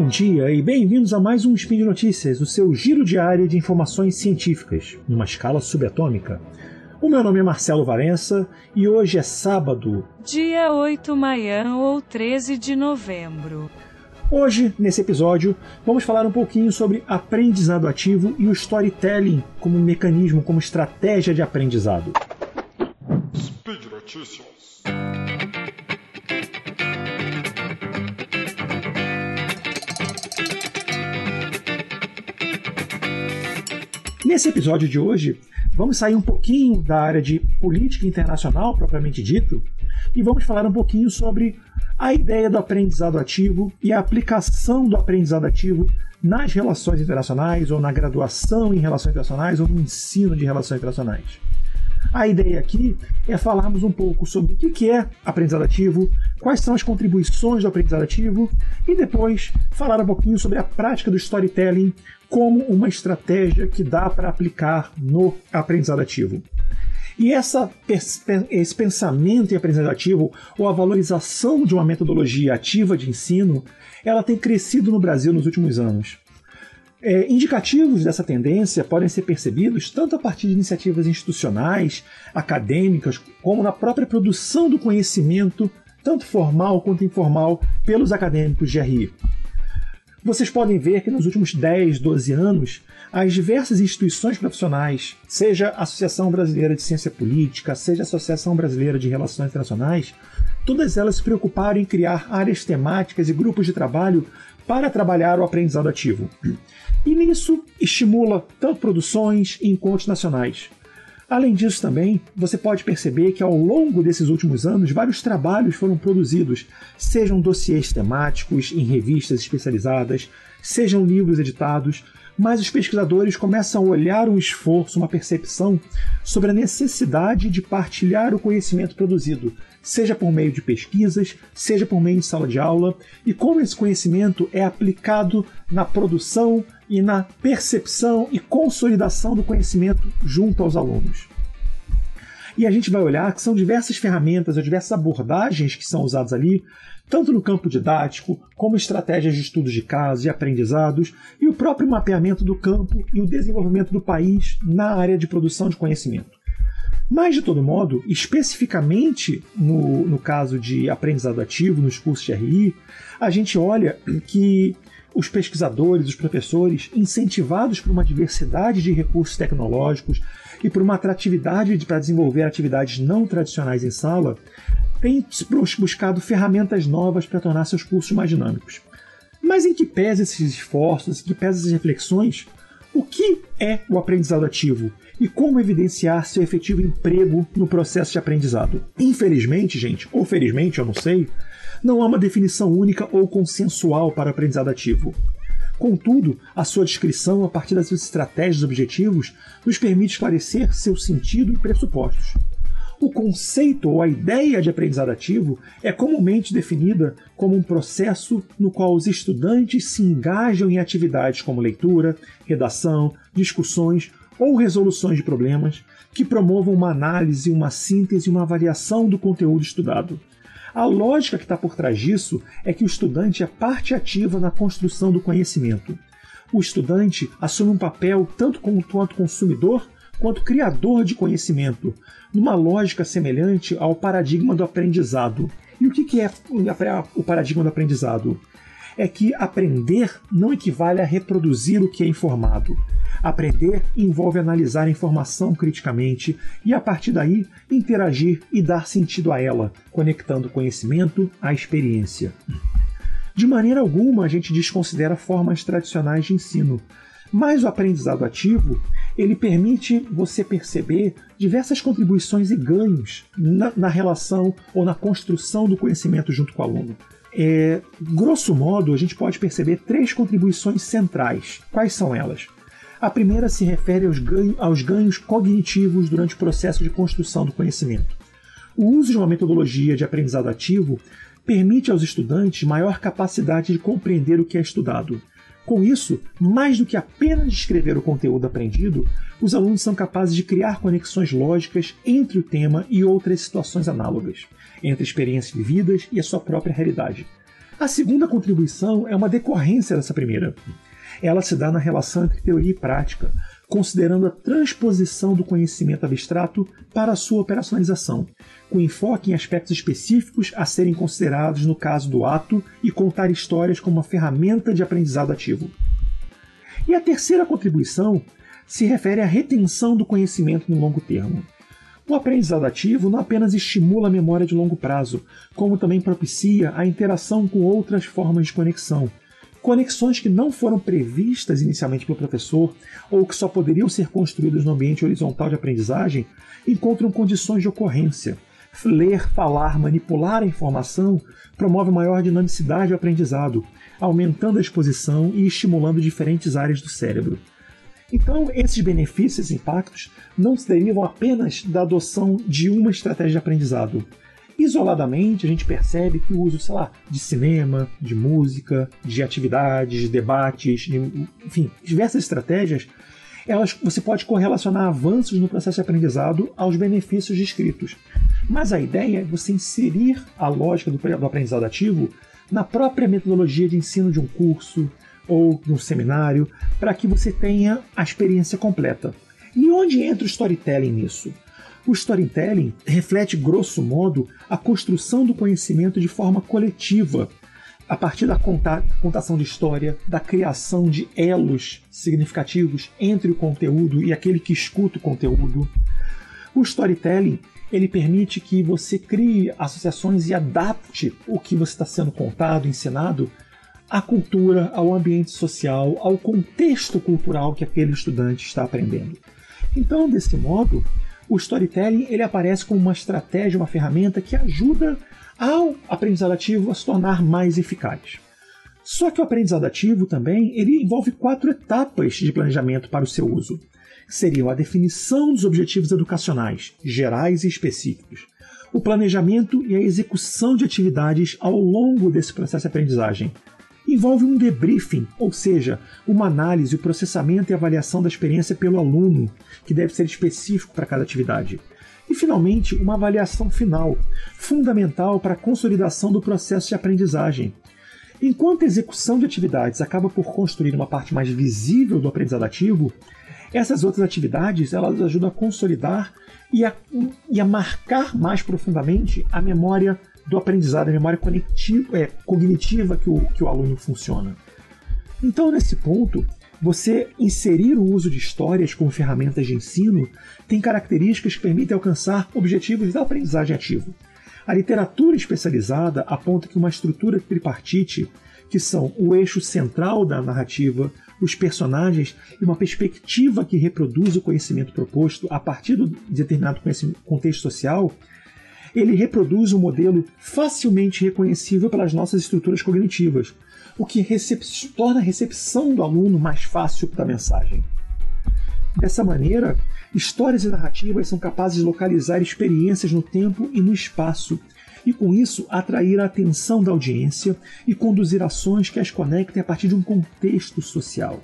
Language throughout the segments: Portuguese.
Bom dia e bem-vindos a mais um Spin de Notícias, o seu giro diário de informações científicas, numa escala subatômica. O meu nome é Marcelo Varença e hoje é sábado, dia 8 manhã ou 13 de novembro. Hoje, nesse episódio, vamos falar um pouquinho sobre aprendizado ativo e o storytelling como mecanismo, como estratégia de aprendizado. Speed Notícias. Nesse episódio de hoje, vamos sair um pouquinho da área de política internacional propriamente dito e vamos falar um pouquinho sobre a ideia do aprendizado ativo e a aplicação do aprendizado ativo nas relações internacionais ou na graduação em relações internacionais ou no ensino de relações internacionais. A ideia aqui é falarmos um pouco sobre o que é aprendizado ativo, quais são as contribuições do aprendizado ativo e depois falar um pouquinho sobre a prática do storytelling como uma estratégia que dá para aplicar no aprendizado ativo. E essa, esse pensamento em aprendizado ativo, ou a valorização de uma metodologia ativa de ensino, ela tem crescido no Brasil nos últimos anos. É, indicativos dessa tendência podem ser percebidos tanto a partir de iniciativas institucionais, acadêmicas, como na própria produção do conhecimento, tanto formal quanto informal, pelos acadêmicos de RI. Vocês podem ver que nos últimos 10, 12 anos, as diversas instituições profissionais, seja a Associação Brasileira de Ciência Política, seja a Associação Brasileira de Relações Internacionais, todas elas se preocuparam em criar áreas temáticas e grupos de trabalho para trabalhar o aprendizado ativo. E nisso estimula tanto produções e encontros nacionais. Além disso, também, você pode perceber que ao longo desses últimos anos, vários trabalhos foram produzidos, sejam dossiês temáticos em revistas especializadas, sejam livros editados, mas os pesquisadores começam a olhar um esforço, uma percepção sobre a necessidade de partilhar o conhecimento produzido, seja por meio de pesquisas, seja por meio de sala de aula, e como esse conhecimento é aplicado na produção e na percepção e consolidação do conhecimento junto aos alunos. E a gente vai olhar que são diversas ferramentas ou diversas abordagens que são usadas ali, tanto no campo didático, como estratégias de estudos de casos e aprendizados, e o próprio mapeamento do campo e o desenvolvimento do país na área de produção de conhecimento. Mas, de todo modo, especificamente no, no caso de aprendizado ativo, nos cursos de RI, a gente olha que os pesquisadores, os professores, incentivados por uma diversidade de recursos tecnológicos e por uma atratividade para desenvolver atividades não tradicionais em sala, têm buscado ferramentas novas para tornar seus cursos mais dinâmicos. Mas em que pese esses esforços, em que pese essas reflexões, o que é o aprendizado ativo e como evidenciar seu efetivo emprego no processo de aprendizado. Infelizmente, gente, ou felizmente, eu não sei, não há uma definição única ou consensual para o aprendizado ativo. Contudo, a sua descrição, a partir das suas estratégias e objetivos, nos permite esclarecer seu sentido e pressupostos. O conceito ou a ideia de aprendizado ativo é comumente definida como um processo no qual os estudantes se engajam em atividades como leitura, redação, discussões ou resoluções de problemas que promovam uma análise, uma síntese e uma avaliação do conteúdo estudado. A lógica que está por trás disso é que o estudante é parte ativa na construção do conhecimento. O estudante assume um papel tanto quanto consumidor quanto criador de conhecimento, numa lógica semelhante ao paradigma do aprendizado. E o que é o paradigma do aprendizado? É que aprender não equivale a reproduzir o que é informado. Aprender envolve analisar a informação criticamente e, a partir daí, interagir e dar sentido a ela, conectando o conhecimento à experiência. De maneira alguma a gente desconsidera formas tradicionais de ensino, mas o aprendizado ativo ele permite você perceber diversas contribuições e ganhos na, na relação ou na construção do conhecimento junto com o aluno. É, grosso modo, a gente pode perceber três contribuições centrais. Quais são elas? A primeira se refere aos, aos ganhos cognitivos durante o processo de construção do conhecimento. O uso de uma metodologia de aprendizado ativo permite aos estudantes maior capacidade de compreender o que é estudado. Com isso, mais do que apenas descrever o conteúdo aprendido, os alunos são capazes de criar conexões lógicas entre o tema e outras situações análogas, entre experiências vividas e a sua própria realidade. A segunda contribuição é uma decorrência dessa primeira. Ela se dá na relação entre teoria e prática, considerando a transposição do conhecimento abstrato para a sua operacionalização, com enfoque em aspectos específicos a serem considerados no caso do ato e contar histórias como uma ferramenta de aprendizado ativo. E a terceira contribuição se refere à retenção do conhecimento no longo termo. O aprendizado ativo não apenas estimula a memória de longo prazo, como também propicia a interação com outras formas de conexão, conexões que não foram previstas inicialmente pelo professor ou que só poderiam ser construídas no ambiente horizontal de aprendizagem encontram condições de ocorrência. Ler, falar, manipular a informação promove maior dinamicidade do aprendizado, aumentando a exposição e estimulando diferentes áreas do cérebro. Então, esses benefícios e impactos não se derivam apenas da adoção de uma estratégia de aprendizado, Isoladamente, a gente percebe que o uso, sei lá, de cinema, de música, de atividades, de debates, de, enfim, diversas estratégias, elas, você pode correlacionar avanços no processo de aprendizado aos benefícios descritos. Mas a ideia é você inserir a lógica do, do aprendizado ativo na própria metodologia de ensino de um curso ou de um seminário, para que você tenha a experiência completa. E onde entra o storytelling nisso? O storytelling reflete, grosso modo, a construção do conhecimento de forma coletiva, a partir da contação de história, da criação de elos significativos entre o conteúdo e aquele que escuta o conteúdo. O storytelling ele permite que você crie associações e adapte o que você está sendo contado, ensinado, à cultura, ao ambiente social, ao contexto cultural que aquele estudante está aprendendo. Então, desse modo, o storytelling ele aparece como uma estratégia, uma ferramenta que ajuda ao aprendizado ativo a se tornar mais eficaz. Só que o aprendizado ativo também ele envolve quatro etapas de planejamento para o seu uso. Seriam a definição dos objetivos educacionais, gerais e específicos, o planejamento e a execução de atividades ao longo desse processo de aprendizagem, envolve um debriefing, ou seja, uma análise, o processamento e avaliação da experiência pelo aluno, que deve ser específico para cada atividade. E, finalmente, uma avaliação final, fundamental para a consolidação do processo de aprendizagem. Enquanto a execução de atividades acaba por construir uma parte mais visível do aprendizado ativo, essas outras atividades elas ajudam a consolidar e a, e a marcar mais profundamente a memória do aprendizado, a memória é, cognitiva que o, que o aluno funciona. Então, nesse ponto, você inserir o uso de histórias como ferramentas de ensino tem características que permitem alcançar objetivos da aprendizagem ativa. A literatura especializada aponta que uma estrutura tripartite, que são o eixo central da narrativa, os personagens e uma perspectiva que reproduz o conhecimento proposto a partir de determinado contexto social, ele reproduz um modelo facilmente reconhecível pelas nossas estruturas cognitivas, o que torna a recepção do aluno mais fácil da mensagem. Dessa maneira, histórias e narrativas são capazes de localizar experiências no tempo e no espaço, e com isso atrair a atenção da audiência e conduzir ações que as conectem a partir de um contexto social.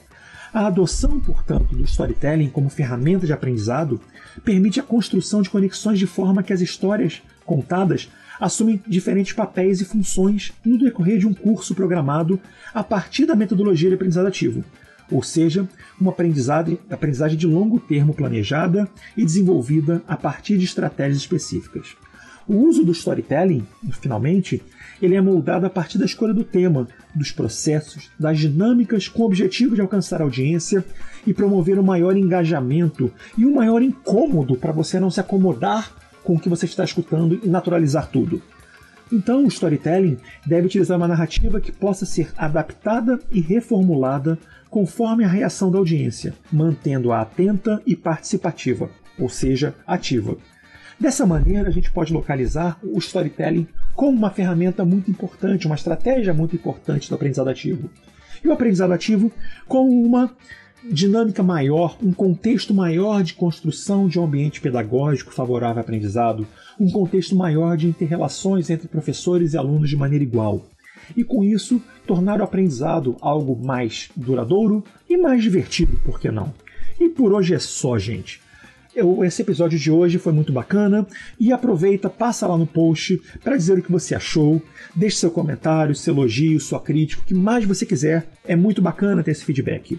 A adoção, portanto, do storytelling como ferramenta de aprendizado permite a construção de conexões de forma que as histórias contadas assumem diferentes papéis e funções no decorrer de um curso programado a partir da metodologia de aprendizado ativo, ou seja, uma aprendizagem, de longo termo planejada e desenvolvida a partir de estratégias específicas. O uso do storytelling, finalmente, ele é moldado a partir da escolha do tema, dos processos, das dinâmicas com o objetivo de alcançar a audiência e promover um maior engajamento e um maior incômodo para você não se acomodar com o que você está escutando e naturalizar tudo. Então, o storytelling deve utilizar uma narrativa que possa ser adaptada e reformulada conforme a reação da audiência, mantendo-a atenta e participativa, ou seja, ativa. Dessa maneira, a gente pode localizar o storytelling como uma ferramenta muito importante, uma estratégia muito importante do aprendizado ativo. E o aprendizado ativo como uma dinâmica maior, um contexto maior de construção de um ambiente pedagógico favorável ao aprendizado, um contexto maior de interrelações entre professores e alunos de maneira igual. E com isso, tornar o aprendizado algo mais duradouro e mais divertido, por que não? E por hoje é só, gente. esse episódio de hoje foi muito bacana e aproveita, passa lá no post para dizer o que você achou, deixe seu comentário, seu elogio, sua crítica, o que mais você quiser. É muito bacana ter esse feedback.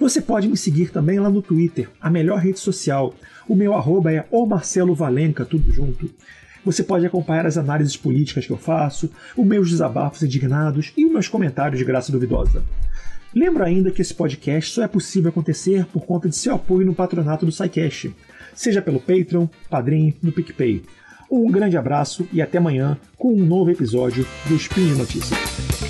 Você pode me seguir também lá no Twitter, a melhor rede social. O meu arroba é o Marcelo Valenca, tudo junto. Você pode acompanhar as análises políticas que eu faço, os meus desabafos indignados e os meus comentários de graça duvidosa. Lembro ainda que esse podcast só é possível acontecer por conta de seu apoio no patronato do SciCast, seja pelo Patreon, Padrim, no PicPay. Um grande abraço e até amanhã com um novo episódio do Spin Notícias.